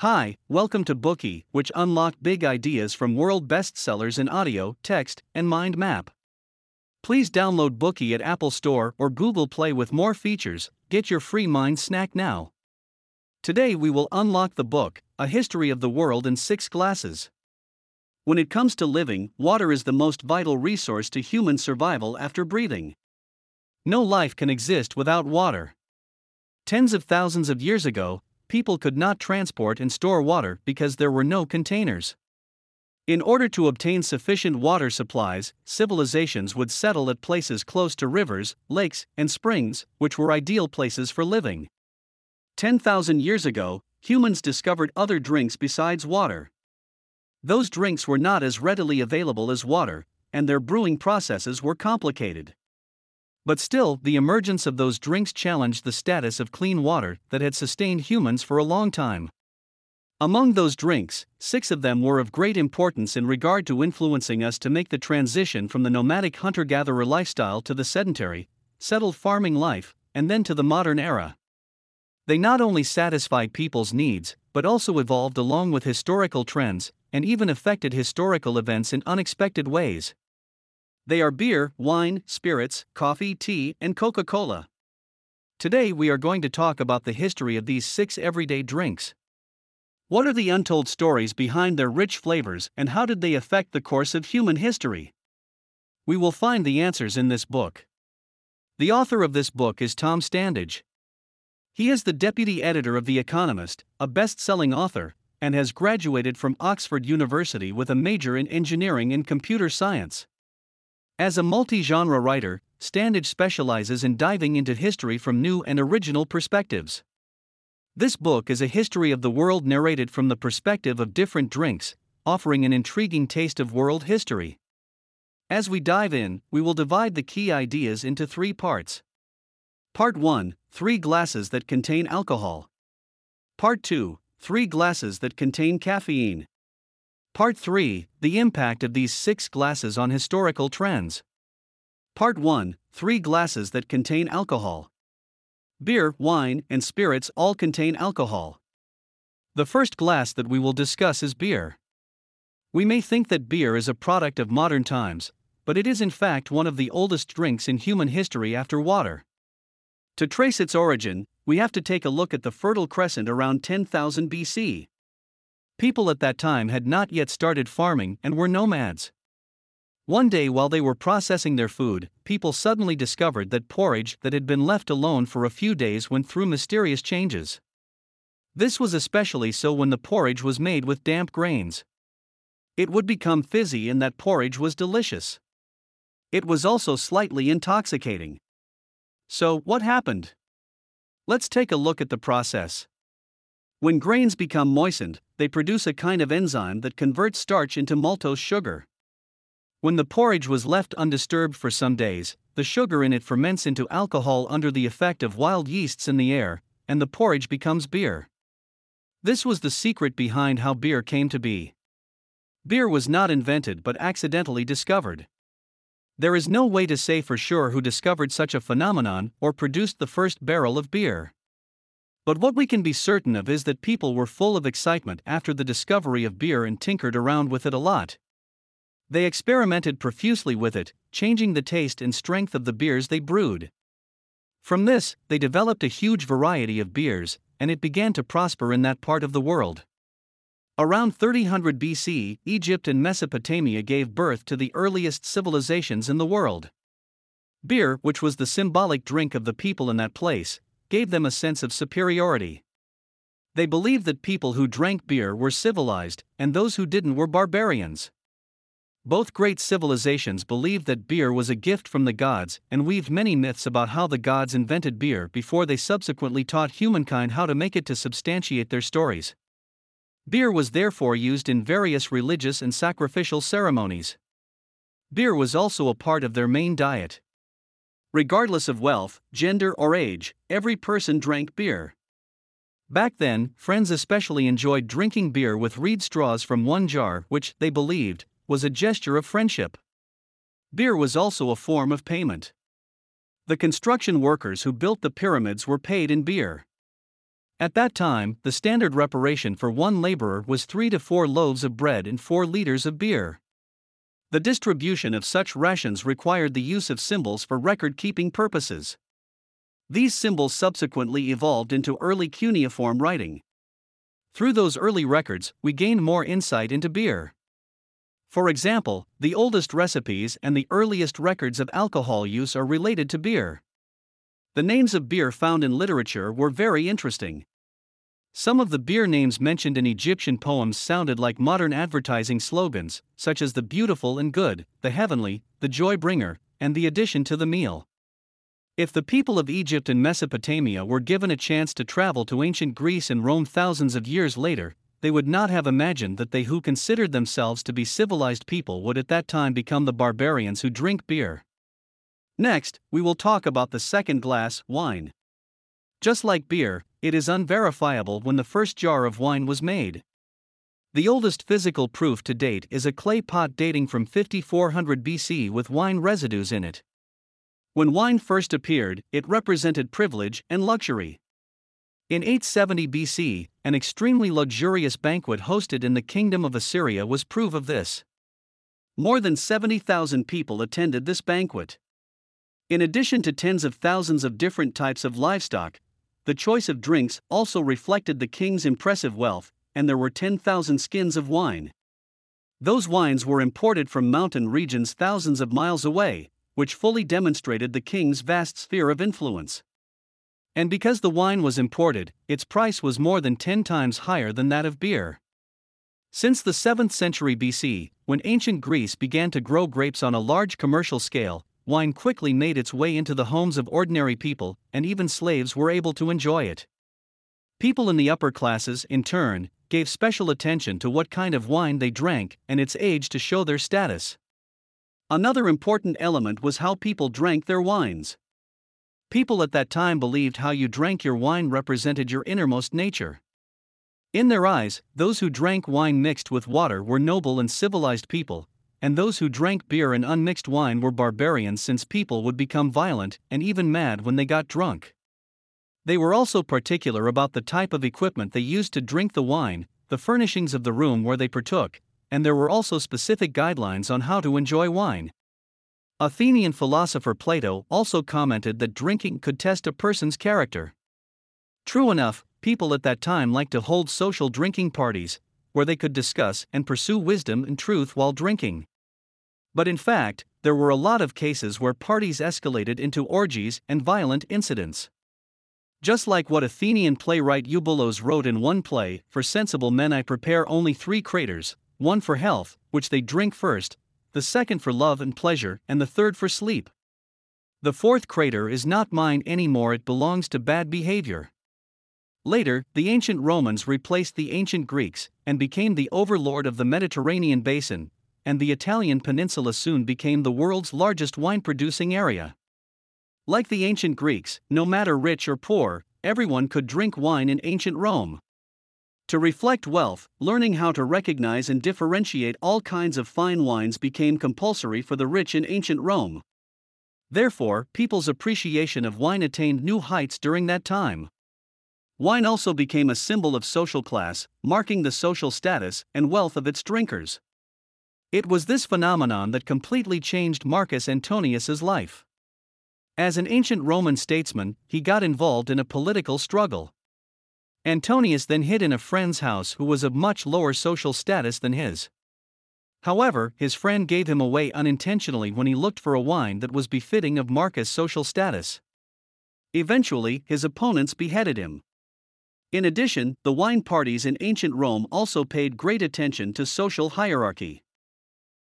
Hi, welcome to Bookey, which unlock big ideas from world bestsellers in audio, text, and mind map. Please download Bookey at Apple Store or Google Play with more features. Get your free mind snack now. Today we will unlock the book, A History of the World in Six Glasses. When it comes to living, water is the most vital resource to human survival after breathing. No life can exist without water. Tens of thousands of years ago, people could not transport and store water because there were no containers. In order to obtain sufficient water supplies, civilizations would settle at places close to rivers, lakes, and springs, which were ideal places for living. 10,000 years ago, humans discovered other drinks besides water. Those drinks were not as readily available as water, and their brewing processes were complicated. But still, the emergence of those drinks challenged the status of clean water that had sustained humans for a long time. Among those drinks, six of them were of great importance in regard to influencing us to make the transition from the nomadic hunter gatherer lifestyle to the sedentary, settled farming life, and then to the modern era. They not only satisfied people's needs, but also evolved along with historical trends, and even affected historical events in unexpected ways. They are beer, wine, spirits, coffee, tea, and Coca Cola. Today we are going to talk about the history of these six everyday drinks. What are the untold stories behind their rich flavors and how did they affect the course of human history? We will find the answers in this book. The author of this book is Tom Standage. He is the deputy editor of The Economist, a best selling author, and has graduated from Oxford University with a major in engineering and computer science. As a multi genre writer, Standage specializes in diving into history from new and original perspectives. This book is a history of the world narrated from the perspective of different drinks, offering an intriguing taste of world history. As we dive in, we will divide the key ideas into three parts. Part 1 Three glasses that contain alcohol. Part 2 Three glasses that contain caffeine. Part 3 The impact of these six glasses on historical trends. Part 1 Three glasses that contain alcohol. Beer, wine, and spirits all contain alcohol. The first glass that we will discuss is beer. We may think that beer is a product of modern times, but it is in fact one of the oldest drinks in human history after water. To trace its origin, we have to take a look at the Fertile Crescent around 10,000 BC. People at that time had not yet started farming and were nomads. One day, while they were processing their food, people suddenly discovered that porridge that had been left alone for a few days went through mysterious changes. This was especially so when the porridge was made with damp grains. It would become fizzy, and that porridge was delicious. It was also slightly intoxicating. So, what happened? Let's take a look at the process. When grains become moistened, they produce a kind of enzyme that converts starch into maltose sugar. When the porridge was left undisturbed for some days, the sugar in it ferments into alcohol under the effect of wild yeasts in the air, and the porridge becomes beer. This was the secret behind how beer came to be. Beer was not invented but accidentally discovered. There is no way to say for sure who discovered such a phenomenon or produced the first barrel of beer. But what we can be certain of is that people were full of excitement after the discovery of beer and tinkered around with it a lot. They experimented profusely with it, changing the taste and strength of the beers they brewed. From this, they developed a huge variety of beers, and it began to prosper in that part of the world. Around 3000 BC, Egypt and Mesopotamia gave birth to the earliest civilizations in the world. Beer, which was the symbolic drink of the people in that place, gave them a sense of superiority. They believed that people who drank beer were civilized, and those who didn't were barbarians. Both great civilizations believed that beer was a gift from the gods and weaved many myths about how the gods invented beer before they subsequently taught humankind how to make it to substantiate their stories. Beer was therefore used in various religious and sacrificial ceremonies. Beer was also a part of their main diet. Regardless of wealth, gender, or age, every person drank beer. Back then, friends especially enjoyed drinking beer with reed straws from one jar, which, they believed, was a gesture of friendship. Beer was also a form of payment. The construction workers who built the pyramids were paid in beer. At that time, the standard reparation for one laborer was three to four loaves of bread and four liters of beer. The distribution of such rations required the use of symbols for record keeping purposes. These symbols subsequently evolved into early cuneiform writing. Through those early records, we gained more insight into beer. For example, the oldest recipes and the earliest records of alcohol use are related to beer. The names of beer found in literature were very interesting. Some of the beer names mentioned in Egyptian poems sounded like modern advertising slogans, such as the beautiful and good, the heavenly, the joy bringer, and the addition to the meal. If the people of Egypt and Mesopotamia were given a chance to travel to ancient Greece and Rome thousands of years later, they would not have imagined that they who considered themselves to be civilized people would at that time become the barbarians who drink beer. Next, we will talk about the second glass, wine. Just like beer, it is unverifiable when the first jar of wine was made. The oldest physical proof to date is a clay pot dating from 5400 BC with wine residues in it. When wine first appeared, it represented privilege and luxury. In 870 BC, an extremely luxurious banquet hosted in the kingdom of Assyria was proof of this. More than 70,000 people attended this banquet. In addition to tens of thousands of different types of livestock, the choice of drinks also reflected the king's impressive wealth, and there were 10,000 skins of wine. Those wines were imported from mountain regions thousands of miles away, which fully demonstrated the king's vast sphere of influence. And because the wine was imported, its price was more than 10 times higher than that of beer. Since the 7th century BC, when ancient Greece began to grow grapes on a large commercial scale, wine quickly made its way into the homes of ordinary people, and even slaves were able to enjoy it. People in the upper classes, in turn, gave special attention to what kind of wine they drank and its age to show their status. Another important element was how people drank their wines. People at that time believed how you drank your wine represented your innermost nature. In their eyes, those who drank wine mixed with water were noble and civilized people, and those who drank beer and unmixed wine were barbarians since people would become violent and even mad when they got drunk. They were also particular about the type of equipment they used to drink the wine, the furnishings of the room where they partook, and there were also specific guidelines on how to enjoy wine. Athenian philosopher Plato also commented that drinking could test a person's character. True enough, people at that time liked to hold social drinking parties, where they could discuss and pursue wisdom and truth while drinking. But in fact, there were a lot of cases where parties escalated into orgies and violent incidents. Just like what Athenian playwright Eubulos wrote in one play, For sensible men I prepare only three craters one for health, which they drink first, the second for love and pleasure, and the third for sleep. The fourth crater is not mine anymore, it belongs to bad behavior. Later, the ancient Romans replaced the ancient Greeks and became the overlord of the Mediterranean basin, and the Italian peninsula soon became the world's largest wine producing area. Like the ancient Greeks, no matter rich or poor, everyone could drink wine in ancient Rome. To reflect wealth, learning how to recognize and differentiate all kinds of fine wines became compulsory for the rich in ancient Rome. Therefore, people's appreciation of wine attained new heights during that time. Wine also became a symbol of social class, marking the social status and wealth of its drinkers. It was this phenomenon that completely changed Marcus Antonius's life. As an ancient Roman statesman, he got involved in a political struggle. Antonius then hid in a friend's house who was of much lower social status than his. However, his friend gave him away unintentionally when he looked for a wine that was befitting of Marcus' social status. Eventually, his opponents beheaded him. In addition, the wine parties in ancient Rome also paid great attention to social hierarchy.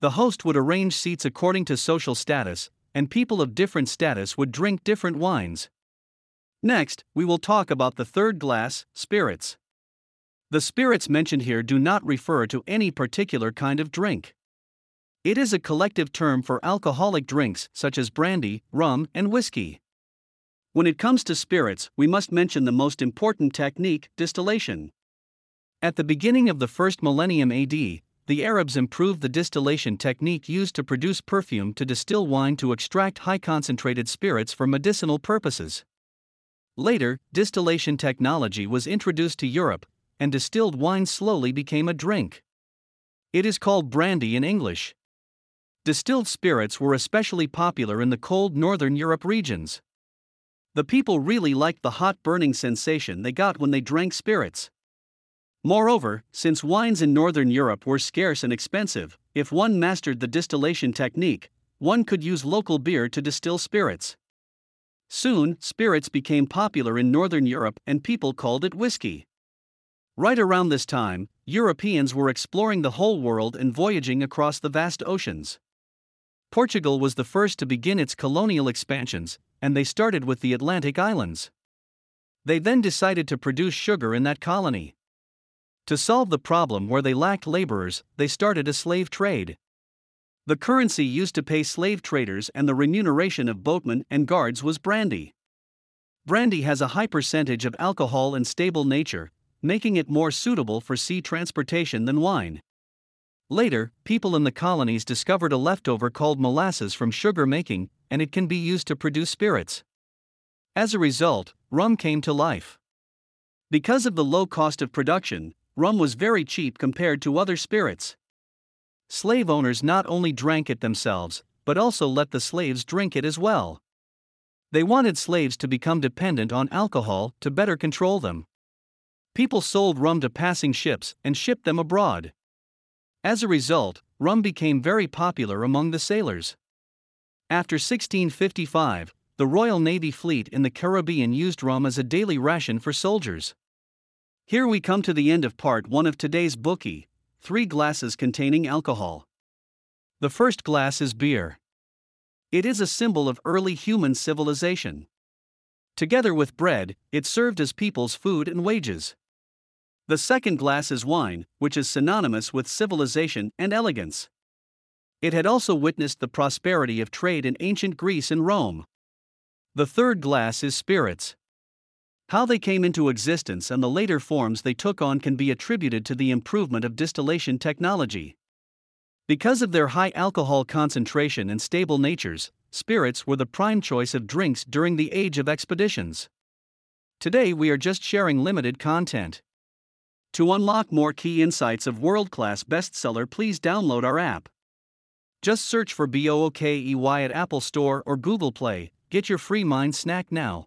The host would arrange seats according to social status, and people of different status would drink different wines. Next, we will talk about the third glass spirits. The spirits mentioned here do not refer to any particular kind of drink. It is a collective term for alcoholic drinks such as brandy, rum, and whiskey. When it comes to spirits, we must mention the most important technique distillation. At the beginning of the first millennium AD, the Arabs improved the distillation technique used to produce perfume to distill wine to extract high concentrated spirits for medicinal purposes. Later, distillation technology was introduced to Europe, and distilled wine slowly became a drink. It is called brandy in English. Distilled spirits were especially popular in the cold northern Europe regions. The people really liked the hot burning sensation they got when they drank spirits. Moreover, since wines in northern Europe were scarce and expensive, if one mastered the distillation technique, one could use local beer to distill spirits. Soon, spirits became popular in northern Europe and people called it whiskey. Right around this time, Europeans were exploring the whole world and voyaging across the vast oceans. Portugal was the first to begin its colonial expansions, and they started with the Atlantic islands. They then decided to produce sugar in that colony. To solve the problem where they lacked laborers, they started a slave trade. The currency used to pay slave traders and the remuneration of boatmen and guards was brandy. Brandy has a high percentage of alcohol and stable nature, making it more suitable for sea transportation than wine. Later, people in the colonies discovered a leftover called molasses from sugar making, and it can be used to produce spirits. As a result, rum came to life. Because of the low cost of production, rum was very cheap compared to other spirits. Slave owners not only drank it themselves, but also let the slaves drink it as well. They wanted slaves to become dependent on alcohol to better control them. People sold rum to passing ships and shipped them abroad. As a result, rum became very popular among the sailors. After 1655, the Royal Navy fleet in the Caribbean used rum as a daily ration for soldiers. Here we come to the end of part 1 of today's Bookey three glasses containing alcohol. The first glass is beer. It is a symbol of early human civilization. Together with bread, it served as people's food and wages. The second glass is wine, which is synonymous with civilization and elegance. It had also witnessed the prosperity of trade in ancient Greece and Rome. The third glass is spirits. How they came into existence and the later forms they took on can be attributed to the improvement of distillation technology. Because of their high alcohol concentration and stable natures, spirits were the prime choice of drinks during the age of expeditions. Today we are just sharing limited content. To unlock more key insights of world class bestseller, please download our app. Just search for BOOKEY at Apple Store or Google Play. Get your free mind snack now.